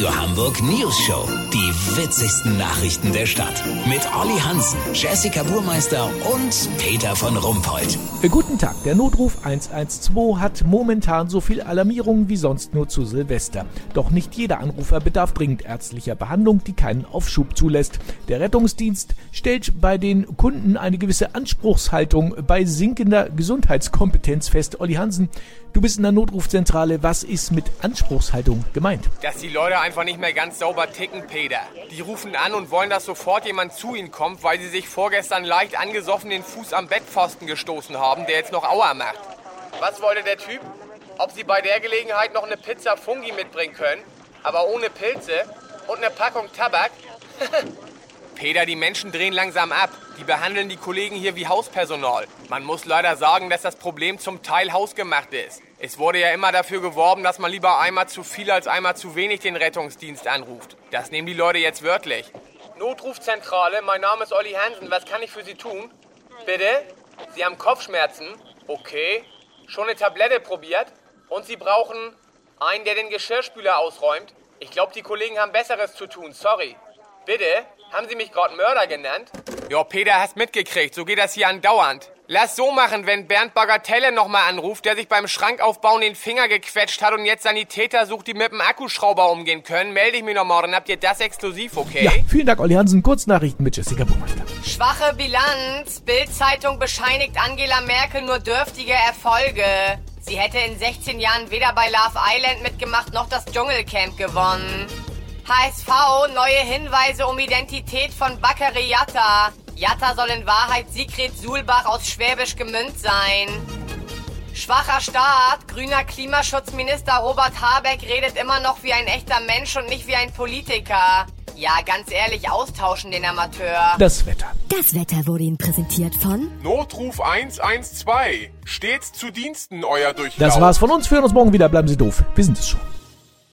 Radio Hamburg News Show. Die witzigsten Nachrichten der Stadt. Mit Olli Hansen, Jessica Burmeister und Peter von Rumpold. Guten Tag. Der Notruf 112 hat momentan so viel Alarmierung wie sonst nur zu Silvester. Doch nicht jeder Anrufer bedarf dringend ärztlicher Behandlung, die keinen Aufschub zulässt. Der Rettungsdienst stellt bei den Kunden eine gewisse Anspruchshaltung bei sinkender Gesundheitskompetenz fest. Olli Hansen, du bist in der Notrufzentrale. Was ist mit Anspruchshaltung gemeint? Dass die Leute einfach nicht mehr ganz sauber ticken, Peter. Die rufen an und wollen, dass sofort jemand zu ihnen kommt, weil sie sich vorgestern leicht angesoffen den Fuß am Bettpfosten gestoßen haben, der jetzt noch Aua macht. Was wollte der Typ? Ob sie bei der Gelegenheit noch eine Pizza Fungi mitbringen können, aber ohne Pilze und eine Packung Tabak? Peter, die Menschen drehen langsam ab. Die behandeln die Kollegen hier wie Hauspersonal. Man muss leider sagen, dass das Problem zum Teil hausgemacht ist. Es wurde ja immer dafür geworben, dass man lieber einmal zu viel als einmal zu wenig den Rettungsdienst anruft. Das nehmen die Leute jetzt wörtlich. Notrufzentrale, mein Name ist Olli Hansen. Was kann ich für Sie tun? Bitte? Sie haben Kopfschmerzen? Okay. Schon eine Tablette probiert? Und Sie brauchen einen, der den Geschirrspüler ausräumt? Ich glaube, die Kollegen haben Besseres zu tun. Sorry. Bitte? Haben Sie mich gerade Mörder genannt? Ja, Peter, hast mitgekriegt. So geht das hier andauernd. Lass so machen, wenn Bernd Bagatelle nochmal anruft, der sich beim Schrankaufbauen den Finger gequetscht hat und jetzt Sanitäter sucht, die mit dem Akkuschrauber umgehen können, melde ich mich noch morgen. Habt ihr das exklusiv, okay? Ja, vielen Dank, Olli Hansen. Kurznachrichten mit Jessica Burmeister. Schwache Bilanz. Bild-Zeitung bescheinigt Angela Merkel nur dürftige Erfolge. Sie hätte in 16 Jahren weder bei Love Island mitgemacht noch das Dschungelcamp gewonnen. HSV, neue Hinweise um Identität von Bakary Yatta. Jatta soll in Wahrheit Sigrid Suhlbach aus Schwäbisch Gemünd sein. Schwacher Staat, grüner Klimaschutzminister Robert Habeck redet immer noch wie ein echter Mensch und nicht wie ein Politiker. Ja, ganz ehrlich, austauschen den Amateur. Das Wetter. Das Wetter wurde Ihnen präsentiert von Notruf 112. Stets zu Diensten, euer Durchlauf. Das war's von uns. Wir hören uns morgen wieder. Bleiben Sie doof. Wir sind es schon.